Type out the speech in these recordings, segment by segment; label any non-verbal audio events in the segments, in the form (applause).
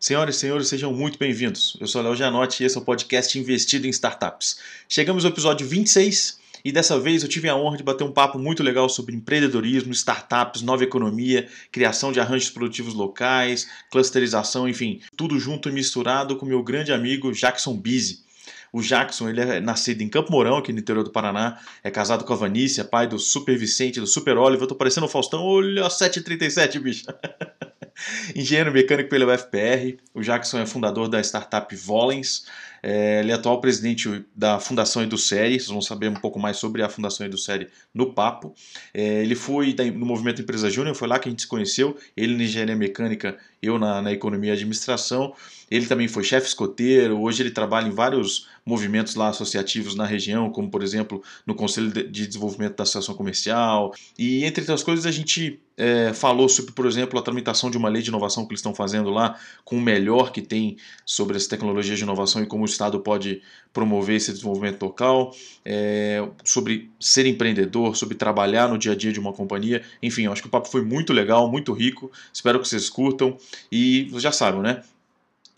Senhoras e senhores, sejam muito bem-vindos. Eu sou Léo Gianotti e esse é o podcast Investido em Startups. Chegamos ao episódio 26 e dessa vez eu tive a honra de bater um papo muito legal sobre empreendedorismo, startups, nova economia, criação de arranjos produtivos locais, clusterização, enfim, tudo junto e misturado com meu grande amigo Jackson Bizzi. O Jackson, ele é nascido em Campo Mourão, aqui no interior do Paraná, é casado com a Vanícia, pai do Super Vicente, do Super Oliver. Eu tô parecendo o Faustão, olha, 737, bicho. (laughs) Engenheiro mecânico pela UFPR, o Jackson é fundador da startup Volens, é, ele é atual presidente da Fundação Edusérie, vocês vão saber um pouco mais sobre a Fundação Edusérie no papo. É, ele foi no movimento Empresa Júnior, foi lá que a gente se conheceu, ele na engenharia mecânica, eu na, na economia e administração. Ele também foi chefe escoteiro, hoje ele trabalha em vários movimentos lá associativos na região, como por exemplo no Conselho de Desenvolvimento da Associação Comercial. E entre outras coisas a gente é, falou sobre, por exemplo, a tramitação de uma lei de inovação que eles estão fazendo lá, com o melhor que tem sobre as tecnologias de inovação e como o Estado pode promover esse desenvolvimento local, é, sobre ser empreendedor, sobre trabalhar no dia a dia de uma companhia. Enfim, acho que o papo foi muito legal, muito rico. Espero que vocês curtam. E vocês já sabem, né?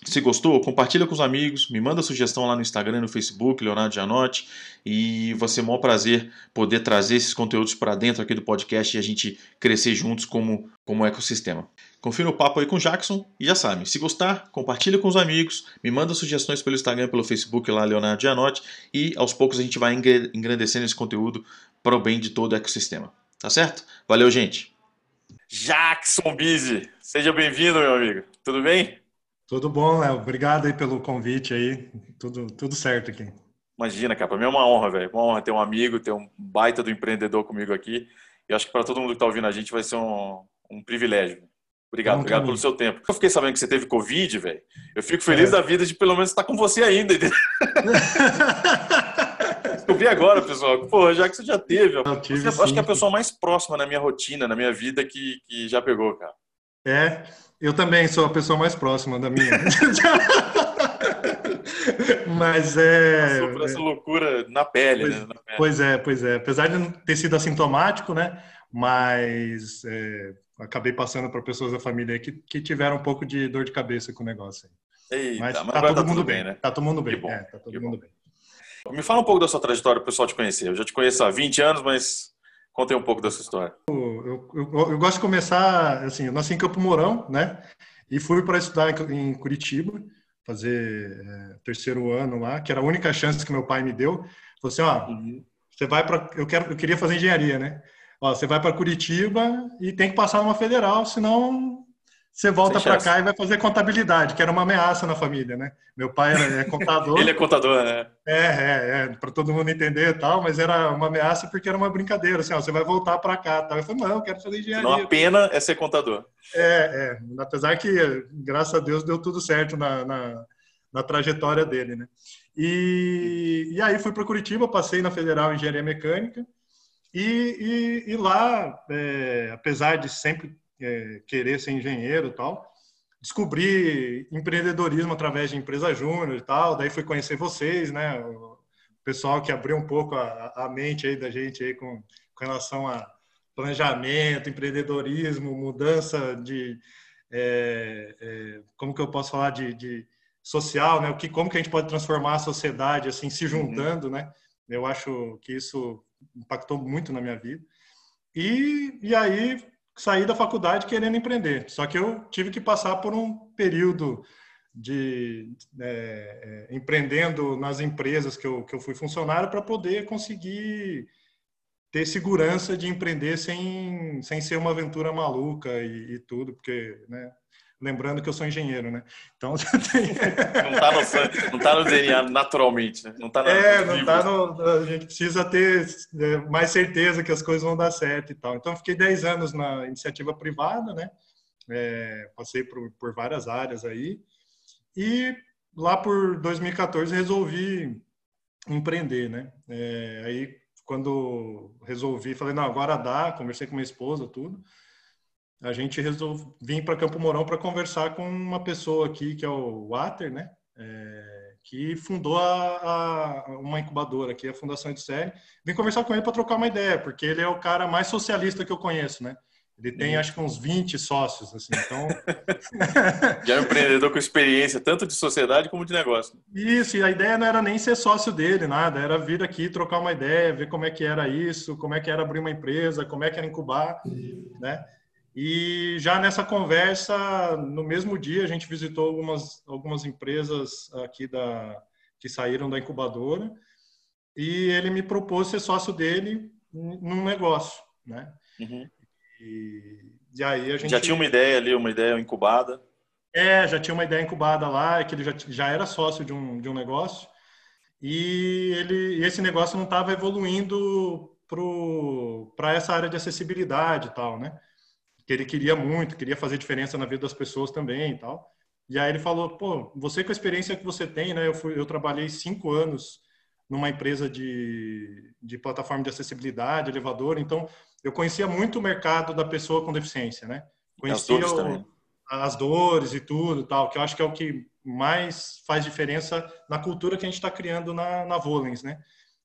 Se gostou, compartilha com os amigos, me manda sugestão lá no Instagram, no Facebook, Leonardo Gianotti, e vai ser um maior prazer poder trazer esses conteúdos para dentro aqui do podcast e a gente crescer juntos como, como ecossistema. Confira o papo aí com o Jackson e já sabe, se gostar, compartilha com os amigos, me manda sugestões pelo Instagram, pelo Facebook lá, Leonardo Gianotti, e aos poucos a gente vai engrandecendo esse conteúdo para o bem de todo o ecossistema. Tá certo? Valeu, gente! Jackson Bizzi, seja bem-vindo, meu amigo. Tudo bem? Tudo bom, Léo. Obrigado aí pelo convite aí. Tudo, tudo certo aqui. Imagina, cara. Para mim é uma honra, velho. Uma honra ter um amigo, ter um baita do empreendedor comigo aqui. E acho que para todo mundo que está ouvindo a gente vai ser um, um privilégio. Obrigado, Bom, obrigado pelo seu tempo. Eu fiquei sabendo que você teve Covid, velho. Eu fico feliz é. da vida de pelo menos estar com você ainda. (laughs) vi agora, pessoal. Pô, já que você já teve. Eu tive, você, acho que é a pessoa mais próxima na minha rotina, na minha vida, que, que já pegou, cara. É, eu também sou a pessoa mais próxima da minha. (laughs) Mas é. Passou por essa loucura na pele, pois, né? Na pele. Pois é, pois é. Apesar de não ter sido assintomático, né? Mas é, acabei passando para pessoas da família que, que tiveram um pouco de dor de cabeça com o negócio. Eita, mas, mas tá todo tá mundo bem, né? Tá todo mundo bem. É, tá todo mundo bem. Me fala um pouco da sua trajetória para o pessoal te conhecer. Eu já te conheço há 20 anos, mas Conte um pouco dessa história. Eu, eu, eu, gosto de começar, assim, eu nasci em Campo Mourão, né? E fui para estudar em, Curitiba, fazer é, terceiro ano lá, que era a única chance que meu pai me deu. Falou assim, ó, uhum. você vai para, eu quero, eu queria fazer engenharia, né? Ó, você vai para Curitiba e tem que passar numa federal, senão você volta para cá e vai fazer contabilidade, que era uma ameaça na família, né? Meu pai é contador. (laughs) Ele é contador, né? É, é, é para todo mundo entender e tal, mas era uma ameaça porque era uma brincadeira, assim, ó, você vai voltar para cá, tal. Eu falei, não, eu quero fazer engenharia. Não, a pena é ser contador. É, é, apesar que, graças a Deus, deu tudo certo na, na, na trajetória dele, né? E, e aí fui para Curitiba, passei na Federal Engenharia Mecânica, e, e, e lá, é, apesar de sempre é, querer ser engenheiro e tal. Descobri empreendedorismo através de empresa júnior e tal. Daí fui conhecer vocês, né? O pessoal que abriu um pouco a, a mente aí da gente aí com, com relação a planejamento, empreendedorismo, mudança de é, é, como que eu posso falar de, de, social, né? O que como que a gente pode transformar a sociedade assim se uhum. juntando, uhum. né? Eu acho que isso impactou muito na minha vida. E, e aí saí da faculdade querendo empreender. Só que eu tive que passar por um período de é, é, empreendendo nas empresas que eu, que eu fui funcionário para poder conseguir ter segurança de empreender sem, sem ser uma aventura maluca e, e tudo, porque né, Lembrando que eu sou engenheiro, né? Então tem... não está no, não tá no DNA naturalmente, né? Não tá é, não está no. A gente precisa ter é, mais certeza que as coisas vão dar certo e tal. Então, fiquei 10 anos na iniciativa privada, né? É, passei por, por várias áreas aí. E lá por 2014 resolvi empreender, né? É, aí, quando resolvi, falei, não, agora dá, conversei com minha esposa, tudo a gente resolveu vir para Campo Mourão para conversar com uma pessoa aqui que é o Water, né? É, que fundou a, a, uma incubadora aqui, a Fundação Série. Vim conversar com ele para trocar uma ideia, porque ele é o cara mais socialista que eu conheço, né? Ele tem, uhum. acho que uns 20 sócios, assim, então... (laughs) Já é um empreendedor com experiência, tanto de sociedade como de negócio. Isso, e a ideia não era nem ser sócio dele, nada, era vir aqui trocar uma ideia, ver como é que era isso, como é que era abrir uma empresa, como é que era incubar, né? E já nessa conversa, no mesmo dia, a gente visitou algumas, algumas empresas aqui da, que saíram da incubadora e ele me propôs ser sócio dele num negócio, né? Uhum. E, e aí a gente... Já tinha uma ideia ali, uma ideia incubada? É, já tinha uma ideia incubada lá, que ele já, já era sócio de um, de um negócio e ele esse negócio não estava evoluindo para essa área de acessibilidade e tal, né? Que ele queria muito, queria fazer diferença na vida das pessoas também e tal. E aí ele falou, pô, você com a experiência que você tem, né? Eu, fui, eu trabalhei cinco anos numa empresa de, de plataforma de acessibilidade, elevador, então eu conhecia muito o mercado da pessoa com deficiência, né? Conhecia as dores, o, as dores e tudo, tal, que eu acho que é o que mais faz diferença na cultura que a gente está criando na, na Volens, né?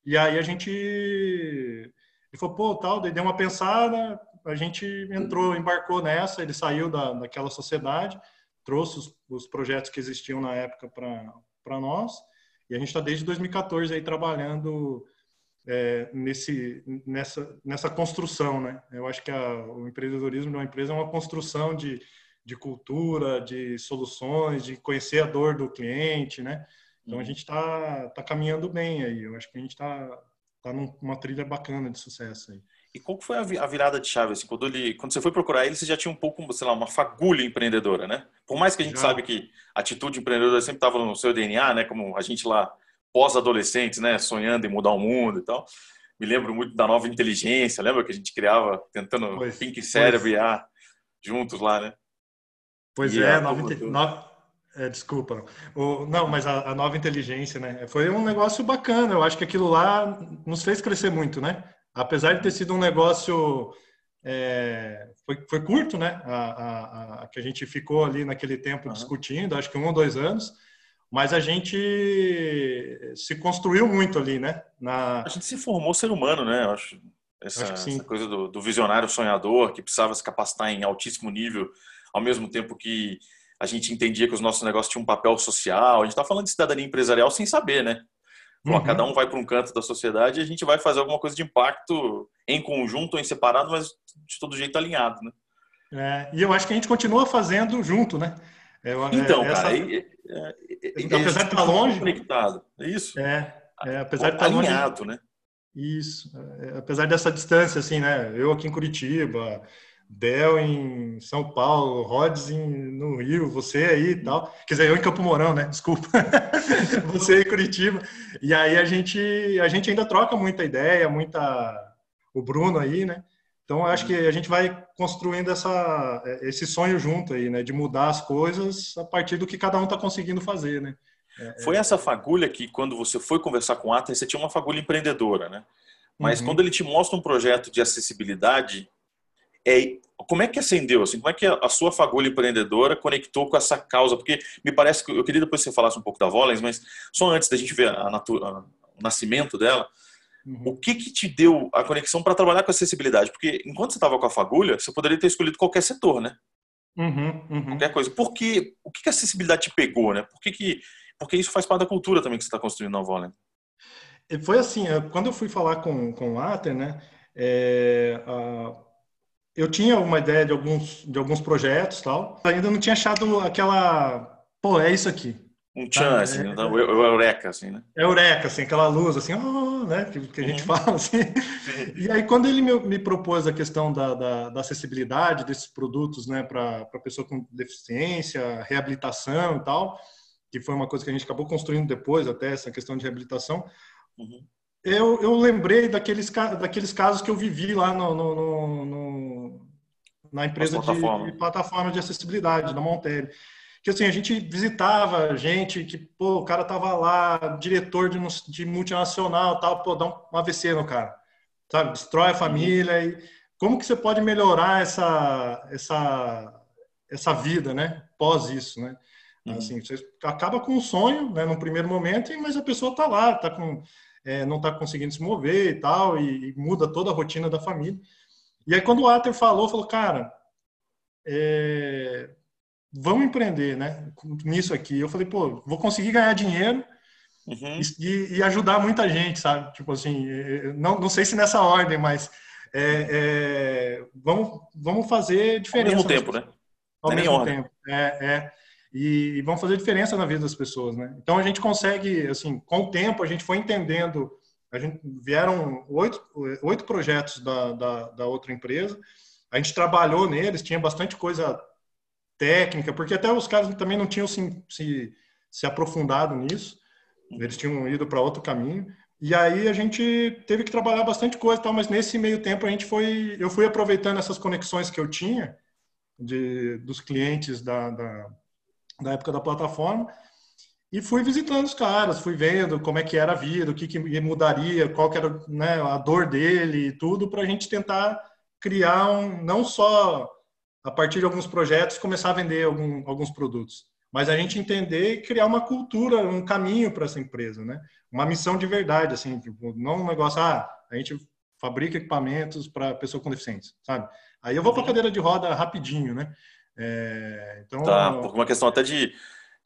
E aí a gente ele falou, pô, tal, daí deu uma pensada, a gente entrou, embarcou nessa, ele saiu da, daquela sociedade, trouxe os, os projetos que existiam na época para nós, e a gente está desde 2014 aí trabalhando é, nesse, nessa, nessa construção, né? Eu acho que a, o empreendedorismo de uma empresa é uma construção de, de cultura, de soluções, de conhecer a dor do cliente, né? Então a uhum. gente está tá caminhando bem aí. Eu acho que a gente está tá numa trilha bacana de sucesso aí. E qual foi a virada de chave? Assim, quando, ele, quando você foi procurar ele, você já tinha um pouco, sei lá, uma fagulha empreendedora, né? Por mais que a gente já. sabe que a atitude empreendedora sempre estava no seu DNA, né? Como a gente lá pós-adolescentes, né, sonhando em mudar o mundo e tal. Me lembro muito da nova inteligência, lembra que a gente criava tentando pois, Pink Cérebro e A juntos lá, né? Pois e é, nova, nova é, desculpa. O, não, mas a, a, nova inteligência, né? Foi um negócio bacana. Eu acho que aquilo lá nos fez crescer muito, né? Apesar de ter sido um negócio é, foi, foi curto, né? A, a, a, que a gente ficou ali naquele tempo uhum. discutindo, acho que um ou dois anos mas a gente se construiu muito ali, né? Na... A gente se formou ser humano, né? Eu acho essa, acho essa coisa do, do, visionário sonhador que precisava se capacitar em altíssimo nível, ao mesmo tempo que a gente entendia que os nossos negócios tinham um papel social. A gente está falando de cidadania empresarial sem saber, né? Uhum. Cada um vai para um canto da sociedade e a gente vai fazer alguma coisa de impacto em conjunto ou em separado, mas de todo jeito alinhado, né? É, e eu acho que a gente continua fazendo junto, né? É, então, essa... cara, é, é, apesar de estar longe, conectado, é isso. É, é apesar de estar alinhado, longe, né? Isso, é, apesar dessa distância, assim, né? Eu aqui em Curitiba, Del em São Paulo, Rods no Rio, você aí e tal. Quer dizer, eu em Campo Mourão, né? Desculpa. (laughs) você aí em Curitiba. E aí a gente, a gente ainda troca muita ideia, muita. O Bruno aí, né? Então, acho que a gente vai construindo essa, esse sonho junto aí, né? De mudar as coisas a partir do que cada um está conseguindo fazer, né? É, foi é... essa fagulha que, quando você foi conversar com o Ater, você tinha uma fagulha empreendedora, né? Mas uhum. quando ele te mostra um projeto de acessibilidade, é, como é que acendeu? Assim, como é que a, sua fagulha empreendedora conectou com essa causa? Porque me parece que eu queria depois que você falasse um pouco da Volens, mas só antes da gente ver a, a, o nascimento dela, Uhum. O que, que te deu a conexão para trabalhar com acessibilidade? Porque enquanto você estava com a fagulha, você poderia ter escolhido qualquer setor, né? Uhum, uhum. Qualquer coisa. Por que, o que, que a acessibilidade te pegou, né? Por que, que, porque isso faz parte da cultura também que você está construindo na Volen. Foi assim, quando eu fui falar com, com o Ater, né? É, a, eu tinha uma ideia de alguns, de alguns projetos tal. Ainda não tinha achado aquela. Pô, é isso aqui um tchan, tá, assim, é, né? o eureka, assim, né? É eureka, assim, aquela luz, assim, oh, né? Que, que a gente uhum. fala, assim. E aí, quando ele me, me propôs a questão da, da, da, acessibilidade desses produtos, né, para pessoa com deficiência, reabilitação e tal, que foi uma coisa que a gente acabou construindo depois, até essa questão de reabilitação, uhum. eu, eu lembrei daqueles, daqueles casos que eu vivi lá no, no, no na empresa de, de plataforma de acessibilidade, da Montelli que assim, a gente visitava gente que, pô, o cara tava lá, diretor de, de multinacional, tal, pô, dá um AVC no cara, sabe? Destrói a uhum. família e como que você pode melhorar essa essa essa vida, né? Pós isso, né? Uhum. Assim, você acaba com um sonho, né? No primeiro momento, mas a pessoa tá lá, tá com é, não tá conseguindo se mover e tal, e, e muda toda a rotina da família. E aí quando o Ater falou, falou, cara, é, vamos empreender, né? Nisso aqui. Eu falei, pô, vou conseguir ganhar dinheiro uhum. e, e, ajudar muita gente, sabe? Tipo assim, não, não sei se nessa ordem, mas é, é, vamos, vamos fazer diferença. Ao mesmo tempo, né? Ao Nem mesmo tempo. É, é. E, e vamos fazer diferença na vida das pessoas, né? Então a gente consegue, assim, com o tempo a gente foi entendendo. A gente vieram oito, oito projetos da, da, da outra empresa. A gente trabalhou neles, tinha bastante coisa técnica, porque até os caras também não tinham se, se, se aprofundado nisso. Eles tinham ido para outro caminho. E aí a gente teve que trabalhar bastante coisa, tal, mas nesse meio tempo a gente foi, eu fui aproveitando essas conexões que eu tinha de, dos clientes da, da, da época da plataforma e fui visitando os caras, fui vendo como é que era a vida, o que, que mudaria, qual que era né, a dor dele e tudo, para a gente tentar criar um, não só a partir de alguns projetos, começar a vender algum, alguns produtos, mas a gente entender e criar uma cultura, um caminho para essa empresa, né? Uma missão de verdade, assim, tipo, não um negócio, ah, a gente fabrica equipamentos para pessoa com deficiência, sabe? Aí eu vou para a cadeira de roda rapidinho, né? É, então, tá, por uma questão até de,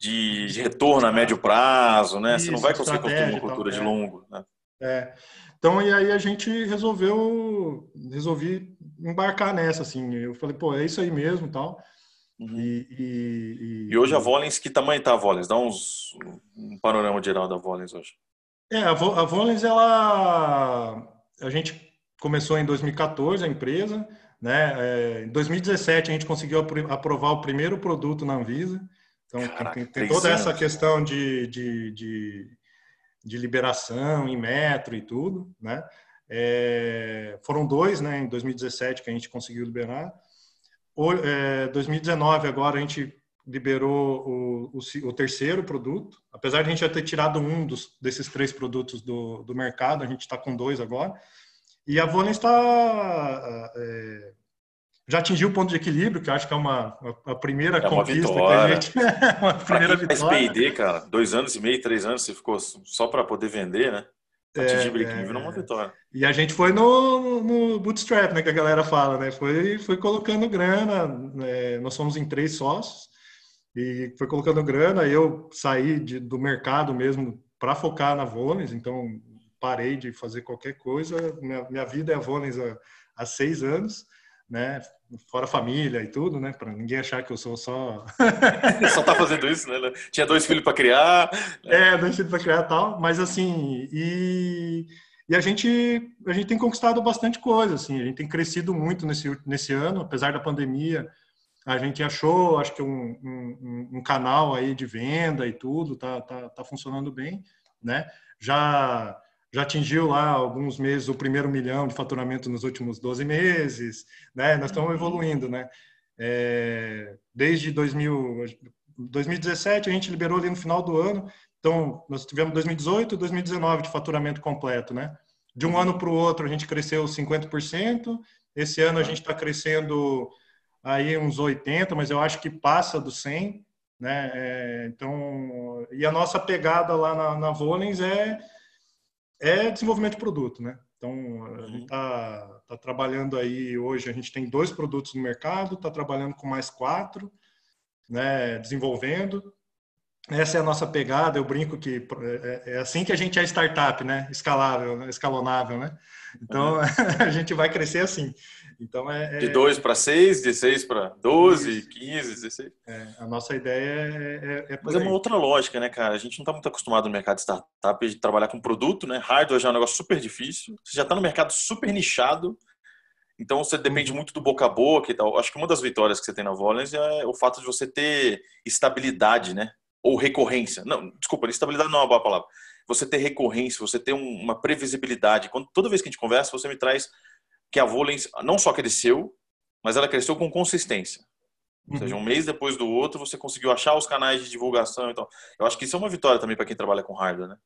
de, de retorno a médio prazo, né? Isso, Você não vai conseguir construir uma cultura de é. longo, né? É. Então, e aí a gente resolveu, resolvi embarcar nessa, assim. Eu falei, pô, é isso aí mesmo tal. Uhum. E, e, e, hoje a Volens, que tamanho tá a Volens? Dá uns, um panorama geral da Volens hoje. É, a, a Volens, ela... A gente começou em 2014, a empresa, né? É, em 2017 a gente conseguiu aprovar o primeiro produto na Anvisa. Então Caraca, tem, tem, toda essa questão de, de, de, de, liberação em metro e tudo, né? É, foram dois, né? Em 2017 que a gente conseguiu liberar. O, é, 2019 agora a gente liberou o, o, o, terceiro produto. Apesar de a gente já ter tirado um dos, desses três produtos do, do mercado, a gente está com dois agora. E a Volens está é, já atingiu o ponto de equilíbrio, que acho que é uma a primeira é uma conquista vitória. que a gente (laughs) uma primeira vitória. P&D, cara, dois anos e meio, três anos, você ficou só para poder vender, né? Atingir é, equilíbrio é, uma vitória. E a gente foi no, no bootstrap, né, que a galera fala, né? Foi, foi colocando grana, né? nós somos em três sócios e foi colocando grana. Eu saí de, do mercado mesmo para focar na Volens, então parei de fazer qualquer coisa. Minha, minha vida é a Volens há, há seis anos, né? Fora família e tudo, né? Para ninguém achar que eu sou só. (laughs) só tá fazendo isso, né? Tinha dois filhos para criar. É, dois filhos para criar e tal. Mas assim, e, e a gente a gente tem conquistado bastante coisa, assim. A gente tem crescido muito nesse nesse ano, apesar da pandemia. A gente achou, acho que um, um, um canal aí de venda e tudo, tá, tá, tá funcionando bem, né? Já já atingiu lá alguns meses o primeiro milhão de faturamento nos últimos 12 meses, né? Nós estamos uhum. evoluindo, né? É, desde 2000, 2017 a gente liberou ali no final do ano, então nós tivemos 2018 e 2019 de faturamento completo, né? De um ano para o outro a gente cresceu 50%, esse ano a gente está crescendo aí uns 80, mas eu acho que passa do 100, né? É, então, e a nossa pegada lá na, na Volens é é desenvolvimento de produto, né? Então, a gente está uhum. tá trabalhando aí hoje, a gente tem dois produtos no mercado, está trabalhando com mais quatro, né, desenvolvendo. Essa é a nossa pegada, eu brinco que é, é, é assim que a gente é startup, né? Escalável, escalonável, né? Então, uhum. (laughs) a gente vai crescer assim. Então é, é... De 2 para 6, de 6 para 12, 15, 16. É, a nossa ideia é, é, é Mas é uma outra lógica, né, cara? A gente não está muito acostumado no mercado de startup de trabalhar com produto, né? Hardware já é um negócio super difícil. Você já está no mercado super nichado. Então você depende uhum. muito do boca a boca e tal. Acho que uma das vitórias que você tem na Volens é o fato de você ter estabilidade, né? Ou recorrência. Não, desculpa, estabilidade não é uma boa palavra. Você ter recorrência, você ter uma previsibilidade. Quando, toda vez que a gente conversa, você me traz que a Volens não só cresceu, mas ela cresceu com consistência. Ou seja, um uhum. mês depois do outro, você conseguiu achar os canais de divulgação. Então, eu acho que isso é uma vitória também para quem trabalha com hardware, né?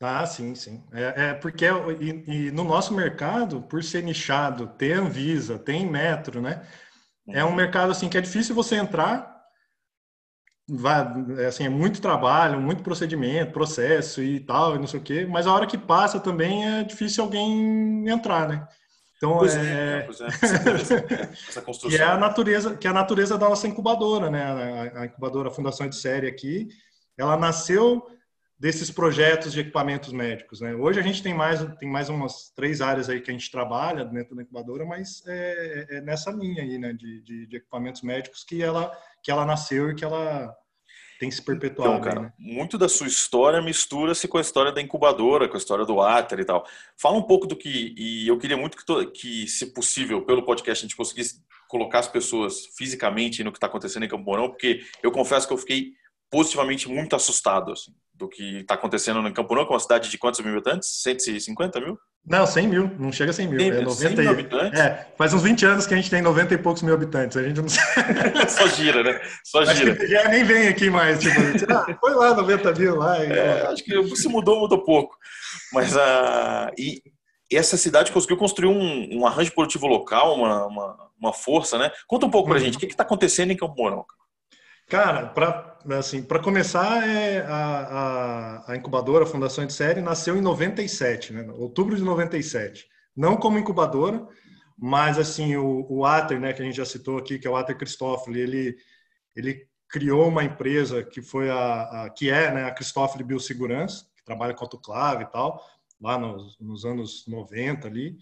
Ah, sim, sim. É, é porque e, e, no nosso mercado, por ser nichado, ter Anvisa, tem Metro, né? É um uhum. mercado assim que é difícil você entrar. Vai, é, assim, é muito trabalho, muito procedimento, processo e tal, e não sei o quê. Mas a hora que passa também é difícil alguém entrar, né? Então, pois é, é, pois é. Essa, construção. (laughs) que é a natureza, que é a natureza da nossa incubadora, né? A, a incubadora Fundação de Série aqui, ela nasceu desses projetos de equipamentos médicos, né? Hoje a gente tem mais tem mais umas três áreas aí que a gente trabalha dentro da incubadora, mas é, é nessa linha aí, né? De, de, de, equipamentos médicos que ela que ela nasceu e que ela tem se perpetuado. Então, cara, né? muito da sua história mistura-se com a história da incubadora, com a história do Ater e tal. Fala um pouco do que. E eu queria muito que, que se possível, pelo podcast, a gente conseguisse colocar as pessoas fisicamente no que está acontecendo em Campo Mourão, porque eu confesso que eu fiquei positivamente muito assustado assim, do que está acontecendo em Campo Mourão, que é uma cidade de quantos mil habitantes? 150 mil? Não, 100 mil, não chega a 100 mil. 100, é 90 100 mil habitantes? É, faz uns 20 anos que a gente tem 90 e poucos mil habitantes. A gente não (laughs) Só gira, né? Só gira. Acho já nem vem aqui mais. Tipo, ah, foi lá 90 mil lá. E... É, acho que se mudou, mudou pouco. Mas a. Uh, e essa cidade conseguiu construir um, um arranjo produtivo local, uma, uma, uma, força, né? Conta um pouco pra uhum. gente, o que está acontecendo em Campo Mourão? Cara, para assim, começar, é a, a, a, incubadora, a Fundação de Série, nasceu em 97, né? outubro de 97. Não como incubadora, mas assim, o, o Ater, né, que a gente já citou aqui, que é o Ater Cristófoli, ele, ele criou uma empresa que foi a, a que é né, a Cristófoli Biossegurança, que trabalha com autoclave e tal, lá nos, nos anos 90 ali.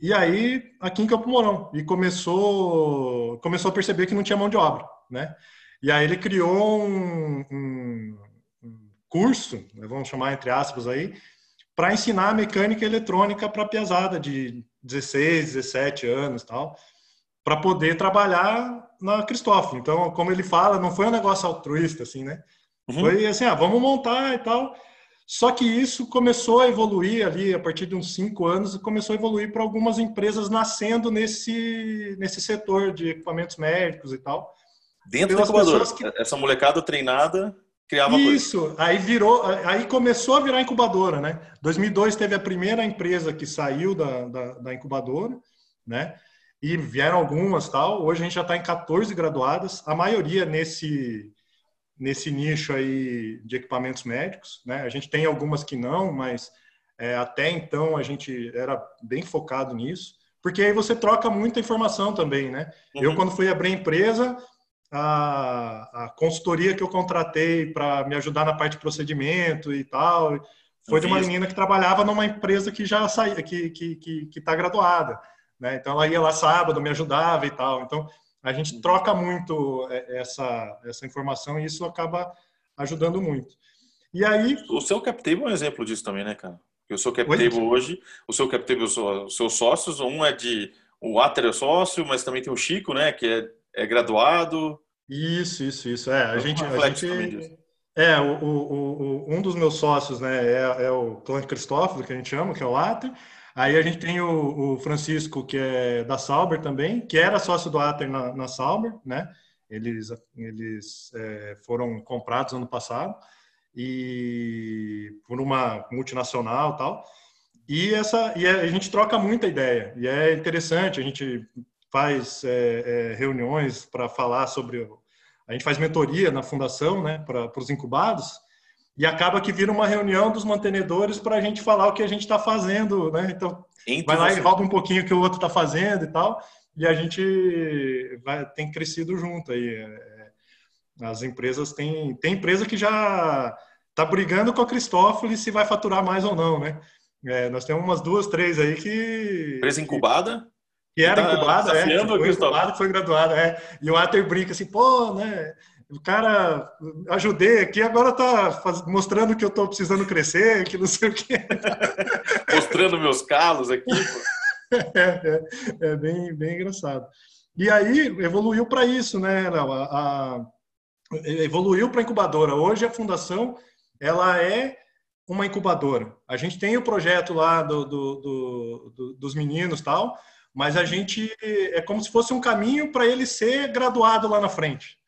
E aí, aqui em Campo Mourão, e começou, começou a perceber que não tinha mão de obra, né? E aí ele criou um, um, um curso, né, vamos chamar entre aspas aí, para ensinar mecânica eletrônica para piazada de 16, 17 anos tal, para poder trabalhar na Cristófilo. Então, como ele fala, não foi um negócio altruísta, assim, né? Uhum. Foi assim, ah, vamos montar e tal. Só que isso começou a evoluir ali a partir de uns cinco anos, começou a evoluir para algumas empresas nascendo nesse, nesse setor de equipamentos médicos e tal. Dentro da incubadora. Que... Essa molecada treinada criava Isso, coisa. aí virou, aí começou a virar incubadora, né? 2002 teve a primeira empresa que saiu da, da, da incubadora, né? E vieram algumas tal. Hoje a gente já está em 14 graduadas, a maioria nesse nesse nicho aí de equipamentos médicos, né? A gente tem algumas que não, mas é, até então a gente era bem focado nisso, porque aí você troca muita informação também, né? Uhum. Eu quando fui abrir a empresa a, a consultoria que eu contratei para me ajudar na parte de procedimento e tal foi de uma menina que trabalhava numa empresa que já saía, que que que está graduada, né? Então ela ia lá sábado, me ajudava e tal. Então a gente troca muito é, essa essa informação e isso acaba ajudando muito. E aí o seu CapTable é um exemplo disso também, né, cara? Porque o seu CapTable hoje, o seu CapTable, os seus sócios, um é de o Ater é sócio, mas também tem o Chico, né, que é é graduado. Isso, isso, isso. É, a gente, a gente é o, o, o, um dos meus sócios, né, é, é o Clã Cristófilo, que a gente chama, que é o Ater. Aí a gente tem o, o, Francisco, que é da Sauber também, que era sócio do Ater na, na Sauber, né? Eles, eles é, foram comprados ano passado e por uma multinacional tal. E essa e a gente troca muita ideia e é interessante. A gente faz é, é, reuniões para falar sobre. A gente faz mentoria na fundação, né, para os incubados, e acaba que vira uma reunião dos mantenedores para a gente falar o que a gente está fazendo, né? Então, Entre vai lá e rouba um pouquinho o que o outro está fazendo e tal, e a gente vai, tem crescido junto aí. É, as empresas têm. Tem empresa que já está brigando com a Cristófoli se vai faturar mais ou não, né? É, nós temos umas duas, três aí que. Empresa incubada? Que era tá incubada, é. Foi incubado, foi graduado, é. E o Ater brinca assim, pô, né? O cara, ajudei aqui, agora tá faz, mostrando que eu tô precisando crescer, que não sei o quê. (laughs) mostrando meus calos aqui, (laughs) é, é, é, bem, bem engraçado. E aí evoluiu para isso, né, Léo? A, a, evoluiu para incubadora. Hoje a fundação ela é uma incubadora. A gente tem o projeto lá do, do, do, do dos meninos tal, mas a gente é como se fosse um caminho para ele ser graduado lá na frente.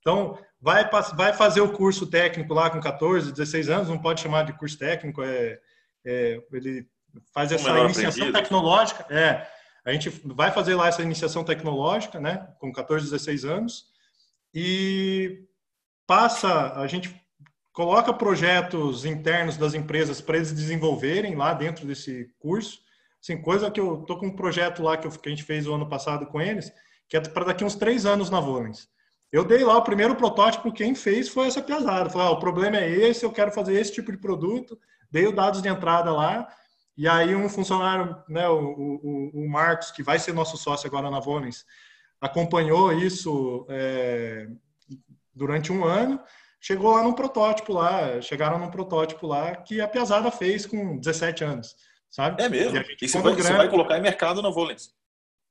Então, vai, vai fazer o curso técnico lá com 14, 16 anos, não pode chamar de curso técnico, é, é ele faz essa iniciação aprendido. tecnológica, é, a gente vai fazer lá essa iniciação tecnológica, né, com 14, 16 anos, e passa, a gente coloca projetos internos das empresas para eles desenvolverem lá dentro desse curso, Assim, coisa que eu tô com um projeto lá que, eu, que a gente fez o ano passado com eles, que é para daqui uns três anos na Volens. Eu dei lá o primeiro protótipo, quem fez foi essa pesada. Falei, ah, o problema é esse, eu quero fazer esse tipo de produto. Dei os dados de entrada lá, e aí um funcionário, né, o, o, o Marcos, que vai ser nosso sócio agora na Volens, acompanhou isso é, durante um ano, chegou lá num protótipo lá, chegaram num protótipo lá que a Piazada fez com 17 anos, sabe? É mesmo? E, e você, vai, você vai colocar em mercado na Volens?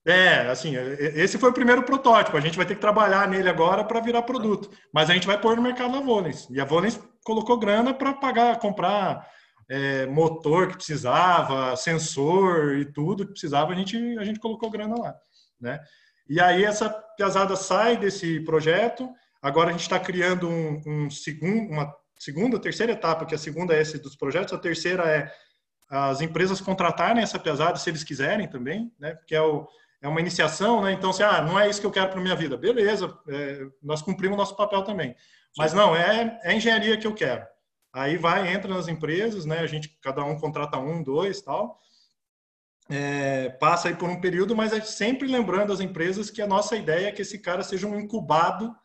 É, assim, esse foi o primeiro protótipo. A gente vai ter que trabalhar nele agora para virar produto. Mas a gente vai pôr no mercado da Volens. E a Volens colocou grana para pagar, comprar é, motor que precisava, sensor e tudo que precisava. A gente, a gente colocou grana lá, né? E aí essa pesada sai desse projeto. Agora a gente está criando um, um segundo, uma segunda, terceira etapa, que a segunda é esse dos projetos. A terceira é as empresas contratarem essa pesada se eles quiserem também, né? Porque é o é uma iniciação, né? Então, assim, ah, não é isso que eu quero para minha vida. Beleza, é, nós cumprimos nosso papel também. Mas não, é, é engenharia que eu quero. Aí vai, entra nas empresas, né? A gente, cada um contrata um, dois, tal. É, passa aí por um período, mas é sempre lembrando as empresas que a nossa ideia é que esse cara seja um incubado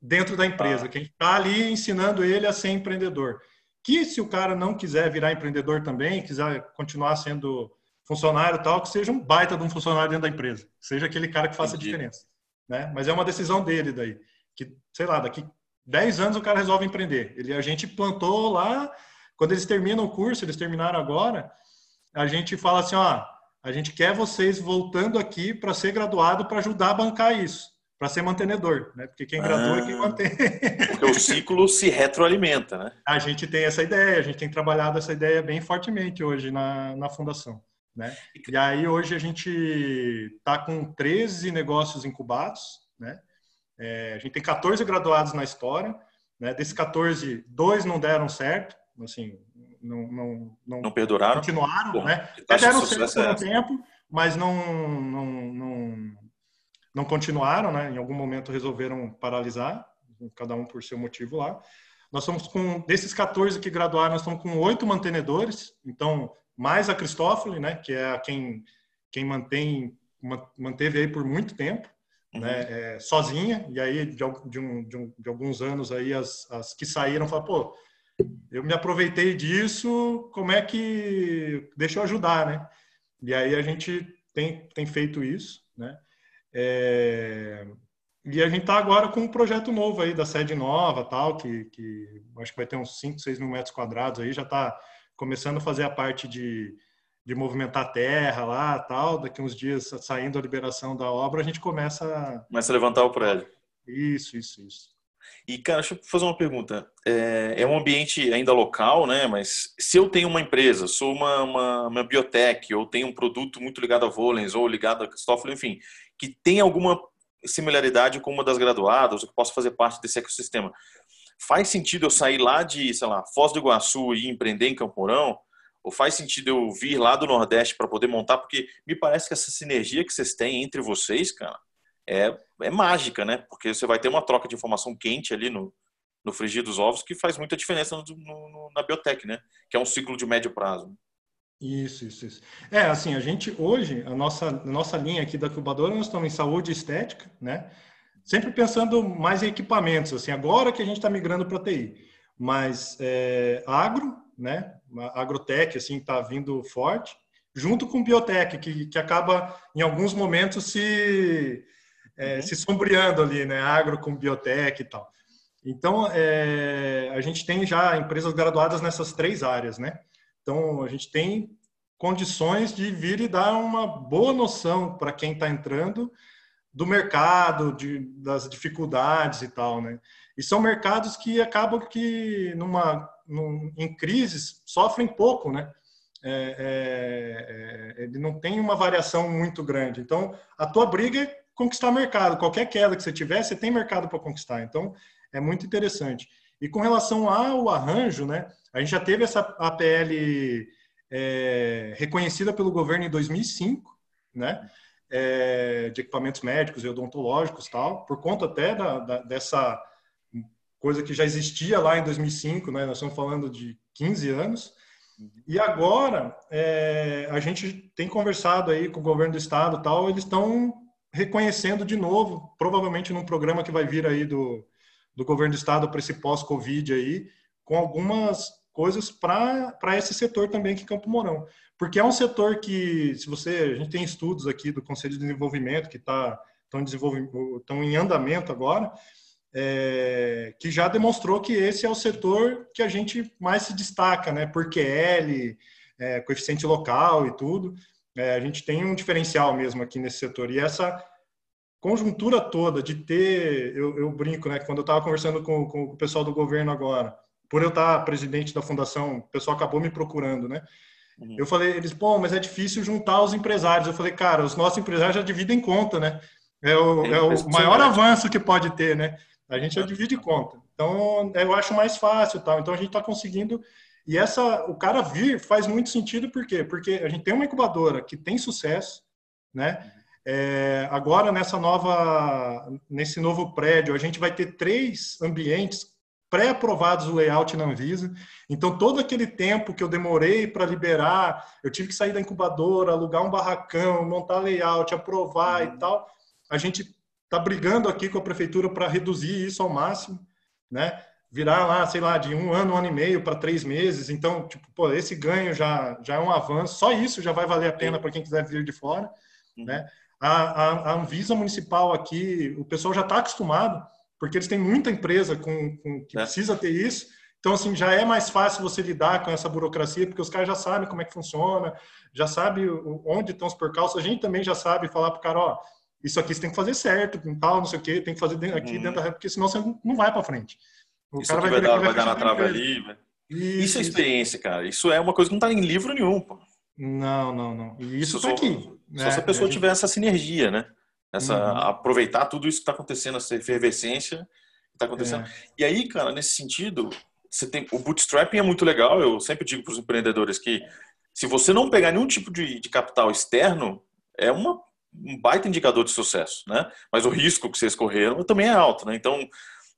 dentro da empresa, ah. que a gente está ali ensinando ele a ser empreendedor. Que se o cara não quiser virar empreendedor também, quiser continuar sendo funcionário tal, que seja um baita de um funcionário dentro da empresa, seja aquele cara que faça Entendi. a diferença. Né? Mas é uma decisão dele daí. Que, sei lá, daqui 10 anos o cara resolve empreender. Ele, a gente plantou lá, quando eles terminam o curso, eles terminaram agora, a gente fala assim, ó, a gente quer vocês voltando aqui para ser graduado para ajudar a bancar isso, para ser mantenedor, né? Porque quem gradua ah, é quem ah. mantém. Porque o ciclo se retroalimenta, né? A gente tem essa ideia, a gente tem trabalhado essa ideia bem fortemente hoje na, na fundação. Né? E aí hoje a gente está com 13 negócios incubados, né? É, a gente tem 14 graduados na história, né? Desses 14, dois não deram certo, assim, não não, não, não perduraram, continuaram, Bom, né? Até deram certo por um tempo, mas não não, não não continuaram, né? Em algum momento resolveram paralisar, cada um por seu motivo lá. Nós estamos com desses 14 que graduaram, nós estamos com oito mantenedores, então mais a Cristófoli, né, que é quem, quem mantém, manteve aí por muito tempo, uhum. né, é, sozinha, e aí de, de, um, de, um, de, alguns anos aí as, as que saíram falaram, pô, eu me aproveitei disso, como é que... deixa eu ajudar, né? E aí a gente tem, tem feito isso, né? É, e a gente está agora com um projeto novo aí da sede nova, tal, que, que acho que vai ter uns 5, 6 mil metros quadrados aí, já está começando a fazer a parte de, de movimentar a terra lá tal. Daqui uns dias, saindo a liberação da obra, a gente começa. Começa a levantar o prédio. Isso, isso, isso. E, cara, deixa eu fazer uma pergunta. É, é, um ambiente ainda local, né? Mas se eu tenho uma empresa, sou uma, uma, uma biotech, ou tenho um produto muito ligado a Volens, ou ligado a Cristófilo, enfim, que tem alguma similaridade com uma das graduadas, ou que possa fazer parte desse ecossistema faz sentido eu sair lá de, sei lá, Foz do Iguaçu e empreender em Camporão? Ou faz sentido eu vir lá do Nordeste para poder montar? Porque me parece que essa sinergia que vocês têm entre vocês, cara, é, é mágica, né? Porque você vai ter uma troca de informação quente ali no, no frigir dos ovos que faz muita diferença no, no, na biotech, né? Que é um ciclo de médio prazo. Isso, isso, isso. É, assim, a gente hoje, a nossa, a nossa linha aqui da incubadora, nós estamos em saúde estética, né? sempre pensando mais em equipamentos, assim, agora que a gente está migrando para TI, mas é, agro, né, agrotech, assim, está vindo forte, junto com biotech, que, que acaba, em alguns momentos, se, é, uhum. se sombreando ali, né, agro com biotech e tal. Então, é, a gente tem já empresas graduadas nessas três áreas, né? Então, a gente tem condições de vir e dar uma boa noção para quem está entrando do mercado, de, das dificuldades e tal, né? E são mercados que acabam que numa num, em crises sofrem pouco, né? É, é, é, ele não tem uma variação muito grande. Então, a tua briga é conquistar mercado. Qualquer queda que você tiver, você tem mercado para conquistar. Então, é muito interessante. E com relação ao arranjo, né? A gente já teve essa APL é, reconhecida pelo governo em 2005, né? é, de equipamentos médicos e odontológicos tal, por conta até da, da, dessa coisa que já existia lá em 2005, né? Nós estamos falando de 15 anos. E agora é, a gente tem conversado aí com o governo do estado, tal, eles estão reconhecendo de novo, provavelmente num programa que vai vir aí do, do governo do estado para esse pós-Covid aí, com algumas coisas para esse setor também aqui em Campo Mourão. Porque é um setor que, se você, a gente tem estudos aqui do Conselho de Desenvolvimento que está estão em andamento agora, é, que já demonstrou que esse é o setor que a gente mais se destaca, né? Por QL, é, coeficiente local e tudo. É, a gente tem um diferencial mesmo aqui nesse setor. E essa conjuntura toda de ter, eu, eu brinco, né? Quando eu estava conversando com, com, o pessoal do governo agora, por eu estar presidente da fundação, o pessoal acabou me procurando, né? Uhum. Eu falei, eles, pô, mas é difícil juntar os empresários. Eu falei, cara, os nossos empresários já dividem conta, né? É o, é o maior avanço que pode ter, né? A gente já divide conta. Então, eu acho mais fácil tal. Então, a gente está conseguindo. E essa, o cara vir faz muito sentido, por quê? Porque a gente tem uma incubadora que tem sucesso, né? É, agora, nessa nova, nesse novo prédio, a gente vai ter três ambientes pré-aprovados o layout na Anvisa. Então, todo aquele tempo que eu demorei para liberar, eu tive que sair da incubadora, alugar um barracão, montar layout, aprovar uhum. e tal. A gente está brigando aqui com a prefeitura para reduzir isso ao máximo, né? Virar lá, sei lá, de um ano, um ano e meio para três meses. Então, tipo, pô, esse ganho já, já é um avanço. Só isso já vai valer a pena para quem quiser vir de fora, uhum. né? A, a, a, Anvisa municipal aqui, o pessoal já está acostumado, porque eles têm muita empresa com, com que é. precisa ter isso. Então, assim, já é mais fácil você lidar com essa burocracia, porque os caras já sabem como é que funciona, já sabem onde estão os percalços. A gente também já sabe falar para o cara, ó, isso aqui você tem que fazer certo, tal, não sei o quê, tem que fazer aqui uhum. dentro da porque senão você não vai para frente. O isso cara vai, vai, dar, vai, dar na trave ali. Isso, isso, é experiência, cara. Isso é uma coisa que não está em livro nenhum, pô. Não, não, não. E isso aqui. Só né? se a pessoa gente... tiver essa sinergia, né? Essa, uhum. Aproveitar tudo isso que está acontecendo, essa efervescência que está acontecendo. É. E aí, cara, nesse sentido, você tem o bootstrapping é muito legal. Eu sempre digo para os empreendedores que se você não pegar nenhum tipo de, de capital externo, é uma um baita indicador de sucesso, né? Mas o risco que vocês correram também é alto, né? Então,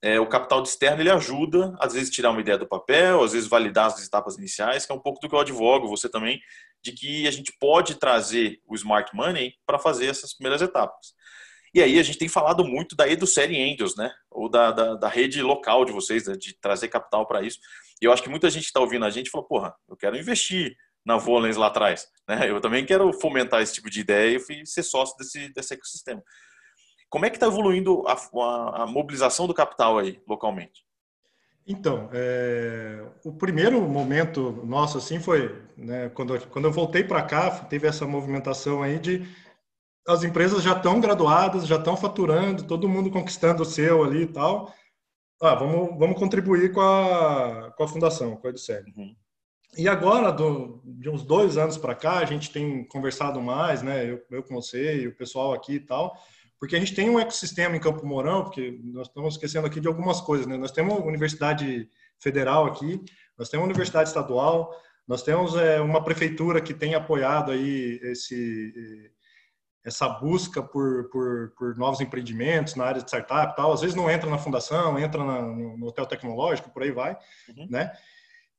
é, o capital externo ele ajuda, às vezes, tirar uma ideia do papel, às vezes validar as etapas iniciais, que é um pouco do que eu advogo, você também, de que a gente pode trazer o smart money para fazer essas primeiras etapas. E aí a gente tem falado muito da EduSérie Angels, né? Ou da, da, da, rede local de vocês, né? de trazer capital para isso. E eu acho que muita gente está ouvindo a gente falou, porra, eu quero investir na Volens lá atrás. Né? Eu também quero fomentar esse tipo de ideia e ser sócio desse, desse ecossistema. Como é que está evoluindo a, a, a, mobilização do capital aí, localmente? Então, é, o primeiro momento nosso assim foi né, quando, quando eu voltei para cá, teve essa movimentação aí de as empresas já estão graduadas, já estão faturando, todo mundo conquistando o seu ali e tal. Ah, vamos, vamos contribuir com a, com a fundação, com a Edicele. Uhum. E agora, do, de uns dois anos para cá, a gente tem conversado mais, né? Eu, eu com você e o pessoal aqui e tal, porque a gente tem um ecossistema em Campo Mourão, porque nós estamos esquecendo aqui de algumas coisas, né? Nós temos Universidade Federal aqui, nós temos Universidade Estadual, nós temos é, uma prefeitura que tem apoiado aí esse essa busca por, por, por novos empreendimentos na área de startup e tal. Às vezes não entra na fundação, entra na, no hotel tecnológico, por aí vai, uhum. né?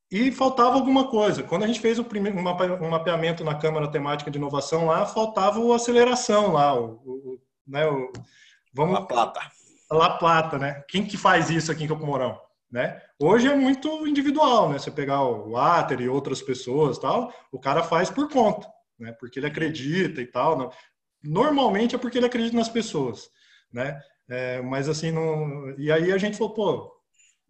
E faltava alguma coisa. Quando a gente fez o primeiro um mapeamento na Câmara Temática de Inovação lá, faltava o aceleração lá, o, o né, o, vamos La Plata. La Plata, né? Quem que faz isso aqui em Campo Mourão, né? Hoje é muito individual, né? Você pegar o Ater e outras pessoas, tal, o cara faz por conta, né? Porque ele acredita e tal. Normalmente é porque ele acredita nas pessoas, né? É, mas assim, não... e aí a gente falou, pô,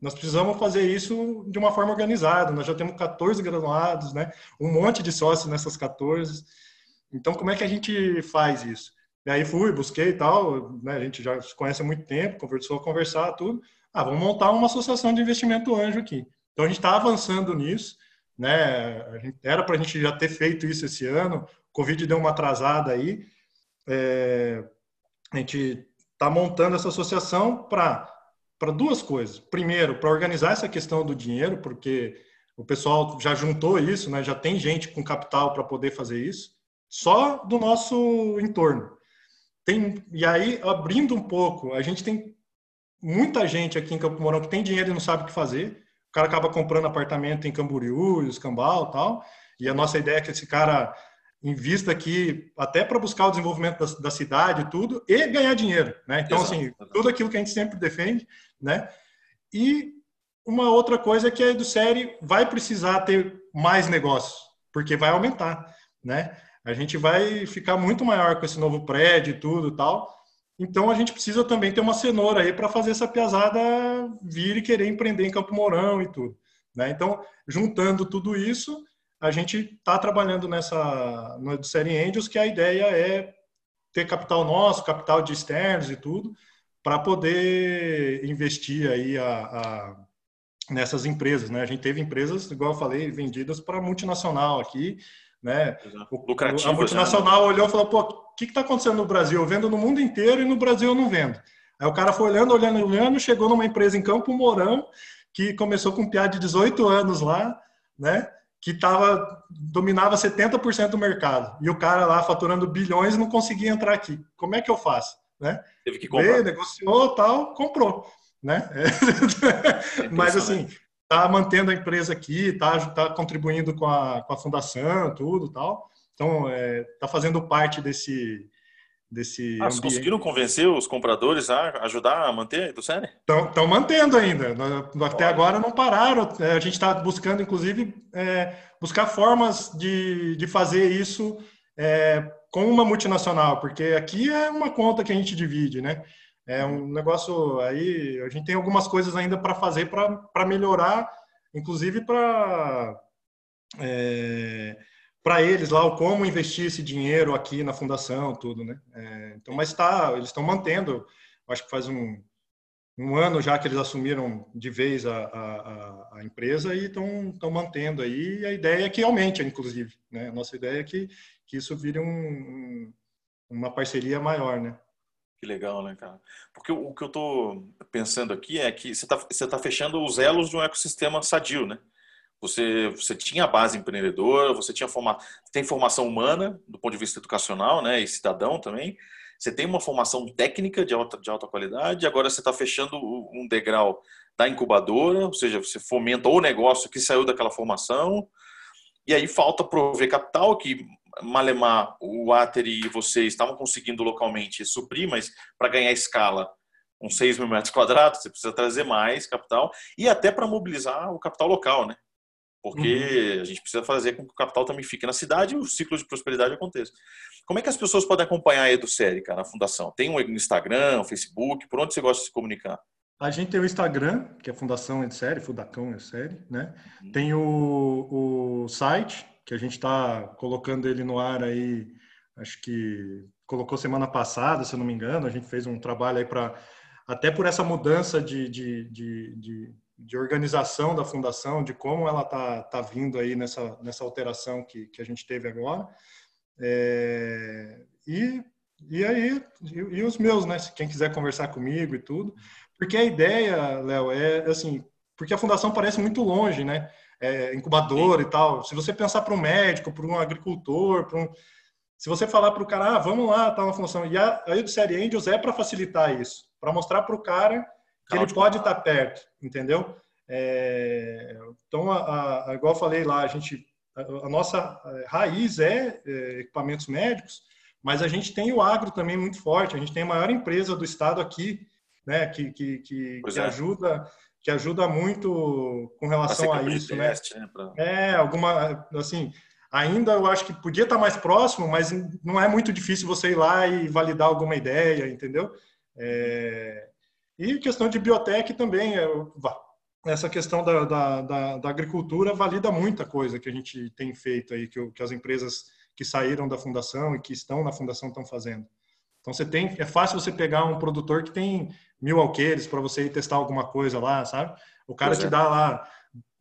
nós precisamos fazer isso de uma forma organizada. Nós já temos 14 graduados, né? Um monte de sócios nessas 14. Então, como é que a gente faz isso? E aí fui, busquei e tal, né? A gente já se conhece há muito tempo, conversou, conversar, tudo. Ah, vamos montar uma associação de investimento anjo aqui. Então, a gente está avançando nisso, né? Era para a gente já ter feito isso esse ano. O Covid deu uma atrasada aí. É, a gente está montando essa associação para para duas coisas. Primeiro, para organizar essa questão do dinheiro, porque o pessoal já juntou isso, né? já tem gente com capital para poder fazer isso, só do nosso entorno. Tem, e aí, abrindo um pouco, a gente tem muita gente aqui em Campo Mourão que tem dinheiro e não sabe o que fazer. o cara acaba comprando apartamento em Camboriú, Escambau tal, e a nossa ideia é que esse cara invista aqui até para buscar o desenvolvimento da, da, cidade e tudo, e ganhar dinheiro, né? Então, Exato. assim, tudo aquilo que a gente sempre defende, né? E uma outra coisa é que a EduSérie vai precisar ter mais negócios, porque vai aumentar, né? A gente vai ficar muito maior com esse novo prédio e tudo tal. Então a gente precisa também ter uma cenoura aí para fazer essa piazada vir e querer empreender em Campo Mourão e tudo. Né? Então, juntando tudo isso, a gente está trabalhando nessa no Série Angels, que a ideia é ter capital nosso, capital de externos e tudo, para poder investir aí a, a, nessas empresas. Né? A gente teve empresas, igual eu falei, vendidas para multinacional aqui, né? O, a multinacional já, né? olhou e falou, pô, o que está acontecendo no Brasil? Eu vendo no mundo inteiro e no Brasil eu não vendo. Aí o cara foi olhando, olhando, olhando, chegou numa empresa em Campo Mourão, que começou com um piá de 18 anos lá, né? Que tava, dominava 70% do mercado. E o cara lá faturando bilhões não conseguia entrar aqui. Como é que eu faço? Né? Teve que comprar. Vê, negociou tal, comprou. Né? (laughs) É Mas assim, está mantendo a empresa aqui, está tá contribuindo com a, com a fundação, tudo tal. Então, está é, tá fazendo parte desse, desse ah, conseguiram convencer os compradores a ajudar a manter do série? Estão mantendo ainda. Até Olha. agora não pararam. É, a gente está buscando, inclusive, é, buscar formas de, de fazer isso é, com uma multinacional, porque aqui é uma conta que a gente divide, né? É um negócio aí, a gente tem algumas coisas ainda para fazer para melhorar, inclusive para é, para eles lá o como investir esse dinheiro aqui na fundação, tudo, né? É, então, mas está, eles estão mantendo. Acho que faz um, um ano já que eles assumiram de vez a, a, a empresa e estão mantendo aí. A ideia é que aumente, inclusive, né? A nossa ideia é que, que isso vire um, uma parceria maior, né? Que legal, né, cara? Porque o, que eu estou pensando aqui é que você está você tá fechando os elos de um ecossistema sadio, né? Você, você tinha a base empreendedora, você tinha forma, tem formação humana do ponto de vista educacional, né, e cidadão também. Você tem uma formação técnica de alta, de alta qualidade. Agora você está fechando um degrau da incubadora, ou seja, você fomenta o negócio que saiu daquela formação. E aí falta prover capital, que Malemar, o Ater e você estavam conseguindo localmente suprir, mas para ganhar escala, uns 6 mil metros quadrados, você precisa trazer mais capital e até para mobilizar o capital local, né? Porque uhum. a gente precisa fazer com que o capital também fique na cidade e o ciclo de prosperidade aconteça. Como é que as pessoas podem acompanhar a EduSérie, cara, na fundação? Tem um Instagram, um Facebook, por onde você gosta de se comunicar? A gente tem o Instagram, que é Fundação EduSérie, Fundacão EduSérie, né? Uhum. Tem o, o site, que a gente está colocando ele no ar aí, acho que colocou semana passada, se eu não me engano, a gente fez um trabalho aí para, até por essa mudança de, de, de, de, de organização da fundação, de como ela está tá vindo aí nessa, nessa alteração que, que a gente teve agora. É, e, e aí, e, e, os meus, né? Quem quiser conversar comigo e tudo. Porque a ideia, Léo, é assim, porque a fundação parece muito longe, né? É, incubador Sim. e tal. Se você pensar para um médico, para um agricultor, para um... se você falar para o cara, ah, vamos lá, tá uma função. E a, a Série Angels é para facilitar isso, para mostrar para o cara que ele pode estar tá perto, entendeu? É, então, a, a, igual eu falei lá, a gente, a, a nossa é, raiz é, é, equipamentos médicos, mas a gente tem o agro também muito forte. A gente tem a maior empresa do estado aqui, né, que, que, que, que é. ajuda que ajuda muito com relação a isso, né? Teste, né? Pra... É, alguma, assim, ainda eu acho que podia estar mais próximo, mas não é muito difícil você ir lá e validar alguma ideia, entendeu? É... E questão de biotech também, é... essa questão da, da, da, da, agricultura valida muita coisa que a gente tem feito aí, que, que as empresas que saíram da fundação e que estão na fundação estão fazendo. Então você tem, é fácil você pegar um produtor que tem mil alqueires para você ir testar alguma coisa lá, sabe? O cara pois te é. dá lá,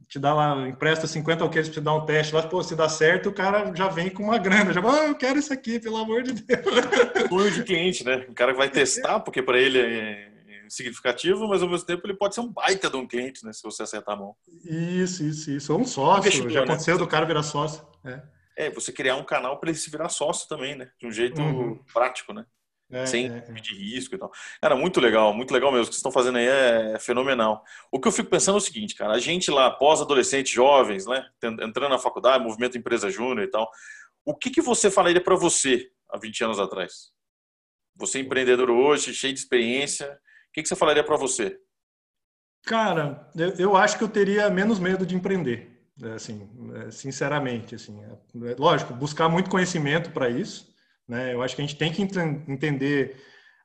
te dá lá, empresta 50 alqueires para você dar um teste lá, pô, se dá certo, o cara já vem com uma grana, já ah, eu quero isso aqui, pelo amor de Deus. (laughs) Sonho de cliente, né? O cara vai testar, porque para ele é significativo, mas ao mesmo tempo ele pode ser um baita de um cliente, né? Se você acertar a mão. Isso, isso, isso. Ou um sócio, já né? aconteceu né? do cara virar sócio. É. é, você criar um canal para ele se virar sócio também, né? De um jeito uhum. prático, né? É, sem é, é. de risco e tal. Cara, muito legal, muito legal mesmo. O que vocês estão fazendo aí é, é, fenomenal. O que eu fico pensando é o seguinte, cara, a gente lá, pós-adolescente, jovens, né, entrando na faculdade, movimento empresa júnior e tal, o que, que você falaria para você há 20 anos atrás? Você empreendedor hoje, cheio de experiência, o que, que você falaria para você? Cara, eu, eu acho que eu teria menos medo de empreender assim, sinceramente, assim, lógico, buscar muito conhecimento para isso, né? Eu acho que a gente tem que entender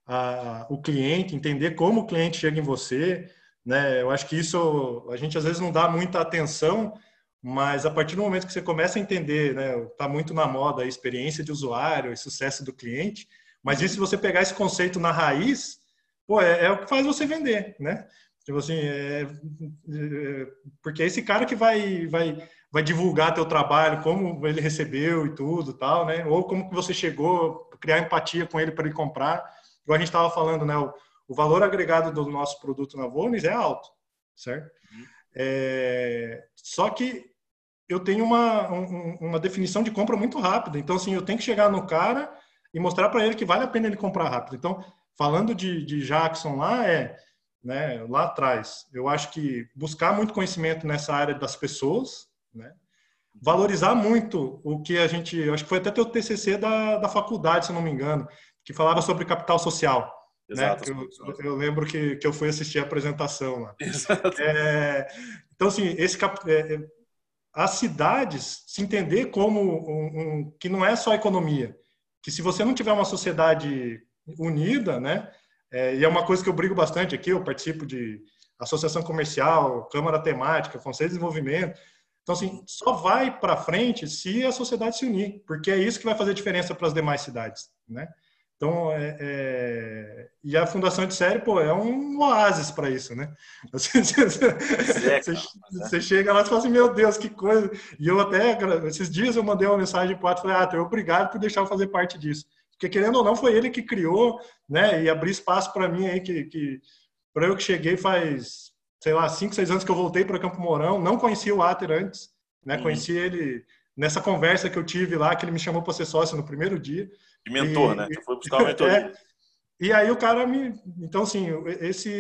a, o cliente, entender como o cliente chega em você. Né? Eu acho que isso a gente às vezes não dá muita atenção, mas a partir do momento que você começa a entender, né, tá muito na moda a experiência de usuário, e sucesso do cliente, mas isso se você pegar esse conceito na raiz, pô, é, é o que faz você vender, né? Tipo assim, é, é, porque é esse cara que vai, vai vai divulgar teu trabalho, como ele recebeu e tudo, tal, né? Ou como que você chegou, criar empatia com ele para ele comprar. Igual a gente estava falando, né? O, o, valor agregado do nosso produto na Vonis é alto, certo? Uhum. É, só que eu tenho uma, um, uma definição de compra muito rápida. Então, assim, eu tenho que chegar no cara e mostrar para ele que vale a pena ele comprar rápido. Então, falando de, de Jackson lá, é né, lá atrás, eu acho que buscar muito conhecimento nessa área das pessoas, né? Valorizar muito o que a gente, acho que foi até teu TCC da, da faculdade, se não me engano, que falava sobre capital social. Né? Exato, né? eu, eu, lembro que, que eu fui assistir a apresentação lá. (laughs) É, então, assim, esse é, é, as cidades se entender como um, um, que não é só economia, que se você não tiver uma sociedade unida, né? É, e é uma coisa que eu brigo bastante aqui, eu participo de associação comercial, câmara temática, conselho de desenvolvimento. Então, assim, só vai para frente se a sociedade se unir, porque é isso que vai fazer diferença para as demais cidades, né? Então, é, é... e a Fundação de Série, pô, é um oásis para isso, né? (laughs) Você, você, é, você, você, chega lá e fala assim, meu Deus, que coisa. E eu até, esses dias eu mandei uma mensagem para o Ato, falei, ah, eu obrigado por deixar eu fazer parte disso. Porque, querendo ou não, foi ele que criou, né? E abriu espaço para mim aí, que, que para eu que cheguei faz sei lá, cinco, seis anos que eu voltei para Campo Mourão, não conhecia o Ater antes, né? Uhum. Conheci ele nessa conversa que eu tive lá, que ele me chamou para ser sócio no primeiro dia. De mentor, e, né? Tu foi buscar uma mentoria. (laughs) É, e aí o cara me, então assim, esse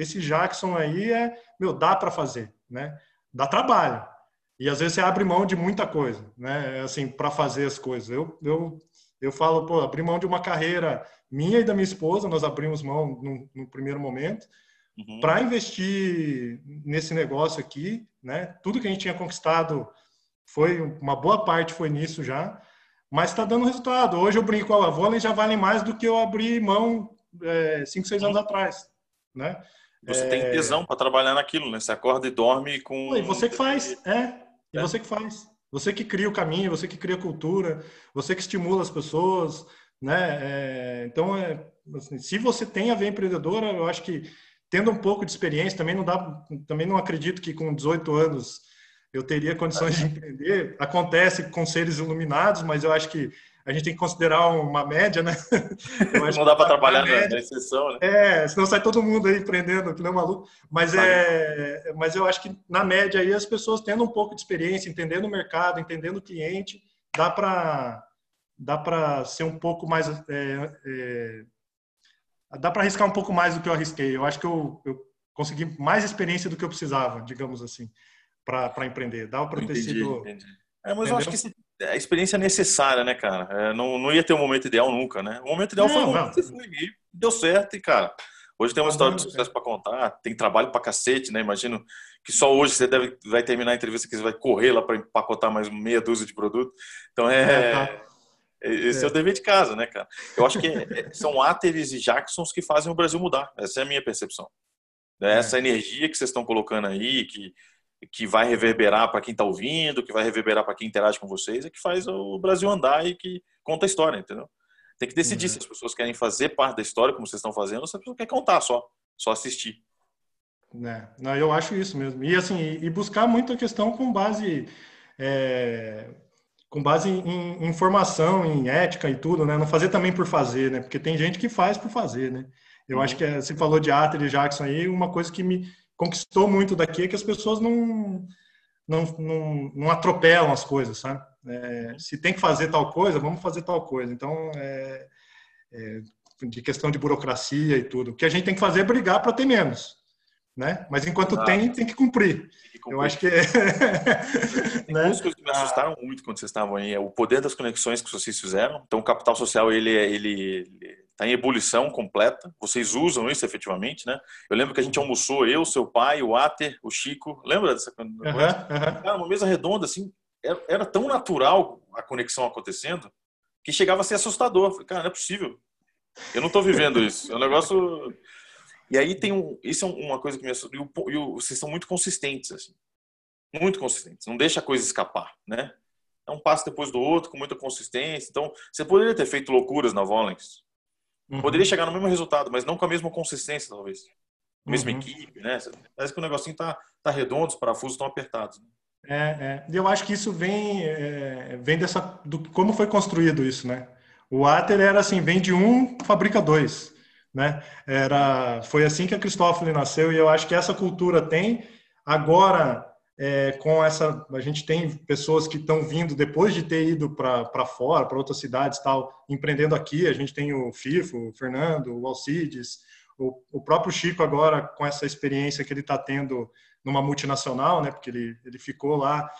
esse Jackson aí é, meu, dá para fazer, né? Dá trabalho. E às vezes você abre mão de muita coisa, né? Assim, para fazer as coisas. Eu eu eu falo, pô, abri mão de uma carreira minha e da minha esposa, nós abrimos mão no, no primeiro momento uhum. para investir nesse negócio aqui, né? Tudo que a gente tinha conquistado foi uma boa parte foi nisso já, mas está dando resultado. Hoje eu brinco, a vôlei já vale mais do que eu abri mão é, cinco, seis anos uhum. atrás, né? Você é... tem tesão para trabalhar naquilo, né? Você acorda e dorme com. E você que faz, é. E é. você que faz. Você que cria o caminho, você que cria a cultura, você que estimula as pessoas, né? É, então, é, assim, se você tem a ver empreendedora, eu acho que tendo um pouco de experiência, também não dá, também não acredito que com 18 anos eu teria condições de empreender. Acontece com seres iluminados, mas eu acho que a gente tem que considerar uma média, né? (laughs) não dá para trabalhar média, na exceção, né? É, senão sai todo mundo aí empreendendo, que não é maluco. Mas, é, mas eu acho que na média aí as pessoas tendo um pouco de experiência, entendendo o mercado, entendendo o cliente, dá para dá para ser um pouco mais é, é, dá para arriscar um pouco mais do que eu arrisquei. Eu acho que eu, eu consegui mais experiência do que eu precisava, digamos assim, para empreender. Dava para ter sido. Entendi. É, mas Entendeu? eu acho que a experiência é necessária, né, cara? É, não, não ia ter um momento ideal nunca, né? O momento ideal não, foi o momento que você foi e deu certo, e, cara. Hoje tem uma história de sucesso para contar, tem trabalho para cacete, né? Imagino que só hoje você deve, vai terminar a entrevista que você vai correr lá para empacotar mais meia dúzia de produto. Então é, é tá. Esse é. é. o dever de casa, né, cara? Eu acho que é, são Áteres e Jacksons que fazem o Brasil mudar. Essa é a minha percepção. É. Essa energia que vocês estão colocando aí, que, que vai reverberar para quem está ouvindo, que vai reverberar para quem interage com vocês, é que faz o Brasil andar e que conta a história, entendeu? Tem que decidir uhum. se as pessoas querem fazer parte da história, como vocês estão fazendo, ou se a pessoa quer contar só, só assistir. É, não, eu acho isso mesmo. E assim, e buscar muito a questão com base é, com base em, informação, em ética e tudo, né? Não fazer também por fazer, né? Porque tem gente que faz por fazer, né? Eu uhum. acho que é, você falou de Ater e Jackson aí, uma coisa que me conquistou muito daqui é que as pessoas não não, não, não atropelam as coisas, sabe? É, se tem que fazer tal coisa, vamos fazer tal coisa. Então, é, é, de questão de burocracia e tudo. O que a gente tem que fazer é brigar para ter menos. Né? Mas enquanto tem, tem que cumprir. Tem que cumprir. Eu acho que. É... (laughs) (laughs) né? Duas coisas que me assustaram muito quando vocês estavam aí é o poder das conexões que vocês fizeram. Então, o capital social ele, ele está em ebulição completa. Vocês usam isso efetivamente, né? Eu lembro que a gente almoçou, eu, seu pai, o Ater, o Chico. Lembra dessa coisa? Uhum, uhum. Cara, uma mesa redonda, assim, era, era, tão natural a conexão acontecendo que chegava a ser assustador. Falei, cara, não é possível. Eu não estou vivendo isso. É um negócio. E aí tem um. Isso é uma coisa que me assusta. E, o, vocês são muito consistentes, assim. Muito consistentes. Não deixa a coisa escapar, né? É um passo depois do outro, com muita consistência. Então, você poderia ter feito loucuras na Volens. Uhum. Poderia chegar no mesmo resultado, mas não com a mesma consistência, talvez. Mesma uhum. equipe, né? Parece que o negocinho tá, tá redondo, os parafusos estão apertados. Né? É, é. E eu acho que isso vem, é, vem dessa. Do, como foi construído isso, né? O Ater era assim: vende um, fabrica dois. Né? Era, foi assim que a Cristófoli nasceu e eu acho que essa cultura tem. Agora, é, com essa, a gente tem pessoas que estão vindo depois de ter ido para fora, para outras cidades, tal, empreendendo aqui. A gente tem o FIFO, o Fernando, o Alcides, o, o próprio Chico agora com essa experiência que ele está tendo numa multinacional, né? Porque ele, ele ficou lá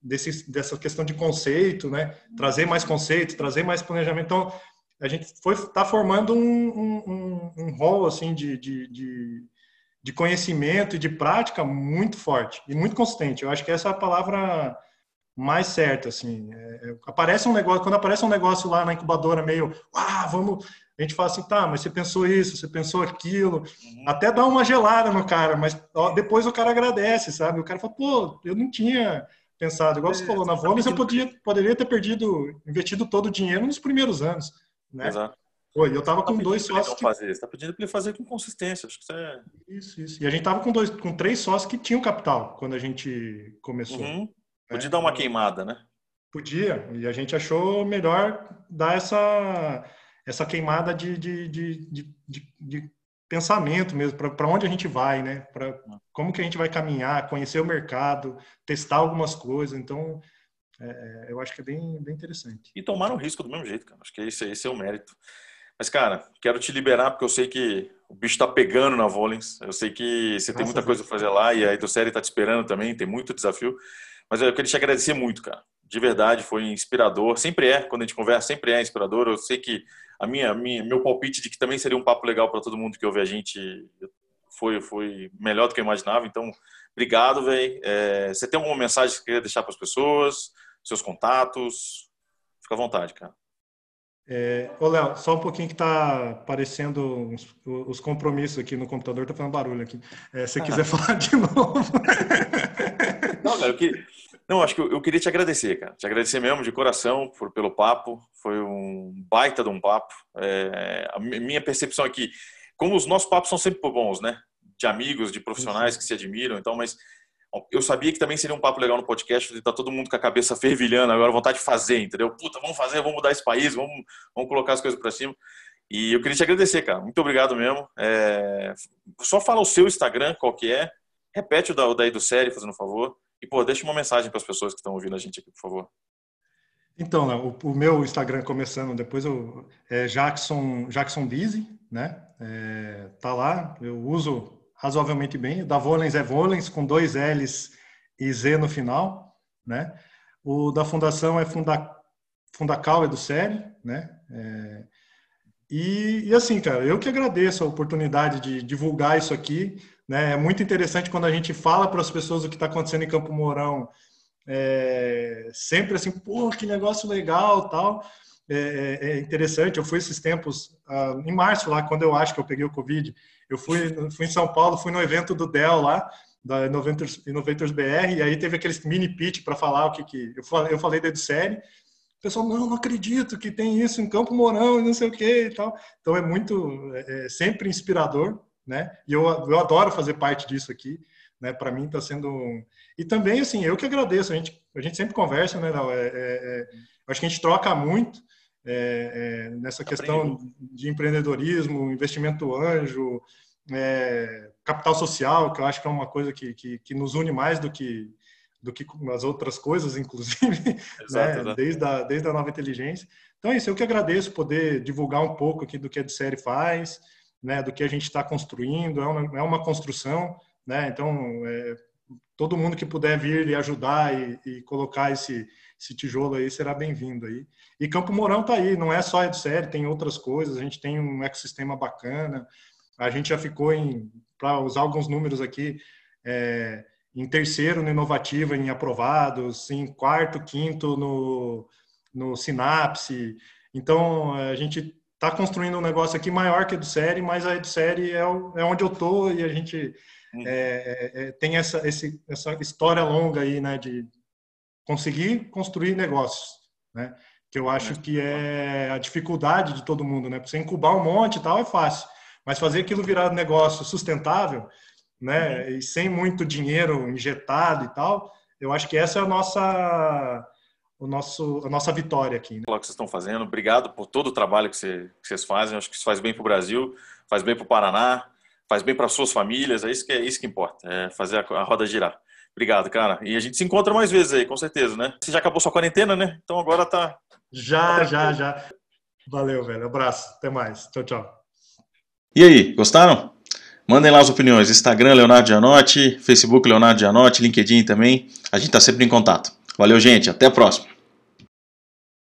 desse, dessa questão de conceito, né? Trazer mais conceito, trazer mais planejamento. Então, a gente foi tá formando um, um, um, rol assim de, de, de, de, conhecimento e de prática muito forte e muito consistente. Eu acho que essa é a palavra mais certa assim. É, é, aparece um negócio quando aparece um negócio lá na incubadora meio, ah, vamos a gente fala assim, tá, mas você pensou isso, você pensou aquilo, uhum. até dá uma gelada no cara, mas depois o cara agradece, sabe? O cara fala, pô, eu não tinha pensado, igual é, você falou, na Vomes eu podia, poderia ter perdido, investido todo o dinheiro nos primeiros anos. Né? Exato. Eu tava com tá dois sócios. Que... Fazer. Você tá pedindo para ele fazer com consistência. Acho que isso é. Isso, isso. E a gente tava com, dois, com três sócios que tinham capital quando a gente começou. Uhum. Né? Podia dar uma queimada, né? Podia. E a gente achou melhor dar essa, essa queimada de, de, de, de, de, pensamento mesmo, para onde a gente vai, né? Para uhum. como que a gente vai caminhar, conhecer o mercado, testar algumas coisas. Então, é, é, eu acho que é bem, bem interessante. E tomaram risco do mesmo jeito, cara. Acho que esse, esse é o mérito. Mas, cara, quero te liberar porque eu sei que o bicho está pegando na Volens. Eu sei que você tem muita coisa para fazer lá e a Edocérie está te esperando também, tem muito desafio. Mas eu queria te agradecer muito, cara. De verdade, foi inspirador. Sempre é, quando a gente conversa, sempre é inspirador. Eu sei que a minha, minha meu palpite de que também seria um papo legal para todo mundo que ouve a gente foi, foi melhor do que eu imaginava. Então, obrigado, velho. É, você tem alguma mensagem que você queria deixar para as pessoas? Seus contatos. Fica à vontade, cara. É, ô, Léo, só um pouquinho que tá aparecendo os, os, compromissos aqui no computador, tá fazendo barulho aqui. É, se você quiser (laughs) falar de novo. (laughs) Não, cara, eu que... Não, acho que eu, eu, queria te agradecer, cara. Te agradecer mesmo de coração por, pelo papo. Foi um baita de um papo. É, a minha percepção aqui, como os nossos papos são sempre bons, né? De amigos, de profissionais que se admiram, então, mas eu sabia que também seria um papo legal no podcast, de tá todo mundo com a cabeça (laughs) fervilhando, agora vontade de fazer, entendeu? Puta, vamos fazer, vamos mudar esse país, vamos, vamos colocar as coisas para cima. E eu queria te agradecer, cara. Muito obrigado mesmo. É... Só fala o seu Instagram, qual que é. Repete o da, do série, fazendo um favor. E, pô, deixa uma mensagem para as pessoas que estão ouvindo a gente aqui, por favor. Então, o, o, meu Instagram começando, depois eu é Jackson Jackson Dizzy, né? É, tá lá. Eu uso razoavelmente bem. O da Volens é Volens, com dois L's e Z no final, né? O da Fundação é Funda, Fundacal, é do Série, né? É, e, e, assim, cara, eu que agradeço a oportunidade de divulgar isso aqui, né? É muito interessante quando a gente fala para as pessoas o que está acontecendo em Campo Mourão, é, sempre assim, pô, que negócio legal, tal. É, é, é interessante. Eu fui esses tempos, uh, em março, lá, quando eu acho que eu peguei o Covid, eu fui, fui em São Paulo, fui no evento do Dell lá, da Innovators, Innovators BR, e aí teve aqueles mini pitch para falar o que, que eu falei, eu falei da série. O pessoal, não, não acredito que tem isso em Campo Mourão e não sei o que e tal. Então é muito, é, é sempre inspirador, né? E eu, eu adoro fazer parte disso aqui, né? Para mim está sendo. E também, assim, eu que agradeço, a gente, a gente sempre conversa, né? Não, é, é, é, acho que a gente troca muito é, é, nessa questão de empreendedorismo, investimento anjo, é, capital social, que eu acho que é uma coisa que, que, que, nos une mais do que do que as outras coisas, inclusive, (laughs) exato, né? desde, a, desde a nova inteligência. Então é isso, eu que agradeço poder divulgar um pouco aqui do que a série faz, né, do que a gente está construindo, é uma, é uma construção, né, então é, todo mundo que puder vir e ajudar e, e colocar esse, esse tijolo aí será bem-vindo aí. E Campo Mourão tá aí, não é só a série, tem outras coisas, a gente tem um ecossistema bacana, a gente já ficou em, para usar alguns números aqui, é, em terceiro no Inovativa, em aprovados, em quarto, quinto no, no Sinapse. Então, a gente está construindo um negócio aqui maior que a EduSérie, mas a EduSérie é, o, é onde eu tô e a gente é, é, é, tem essa, esse, essa história longa aí, né, de conseguir construir negócios, né, que eu acho que é a dificuldade de todo mundo, né, você incubar um monte e tal é fácil, mas fazer aquilo virar negócio sustentável, né, uhum. e sem muito dinheiro injetado e tal, eu acho que essa é a nossa o nosso, a nossa vitória aqui. Né? O que vocês estão fazendo, obrigado por todo o trabalho que, você, que vocês fazem. acho que isso faz bem para o Brasil, faz bem para o Paraná, faz bem para suas famílias. É isso que é isso que importa, é fazer a, a, roda girar. Obrigado, cara. E a gente se encontra mais vezes aí, com certeza, né? Você já acabou sua quarentena, né? Então agora tá. Já, tá já, já. Valeu, velho. Abraço. Até mais. Tchau, tchau. E aí, gostaram? Mandem lá as opiniões. Instagram, Leonardo Gianotti, Facebook, Leonardo Gianotti, LinkedIn também. A gente está sempre em contato. Valeu, gente. Até a próxima.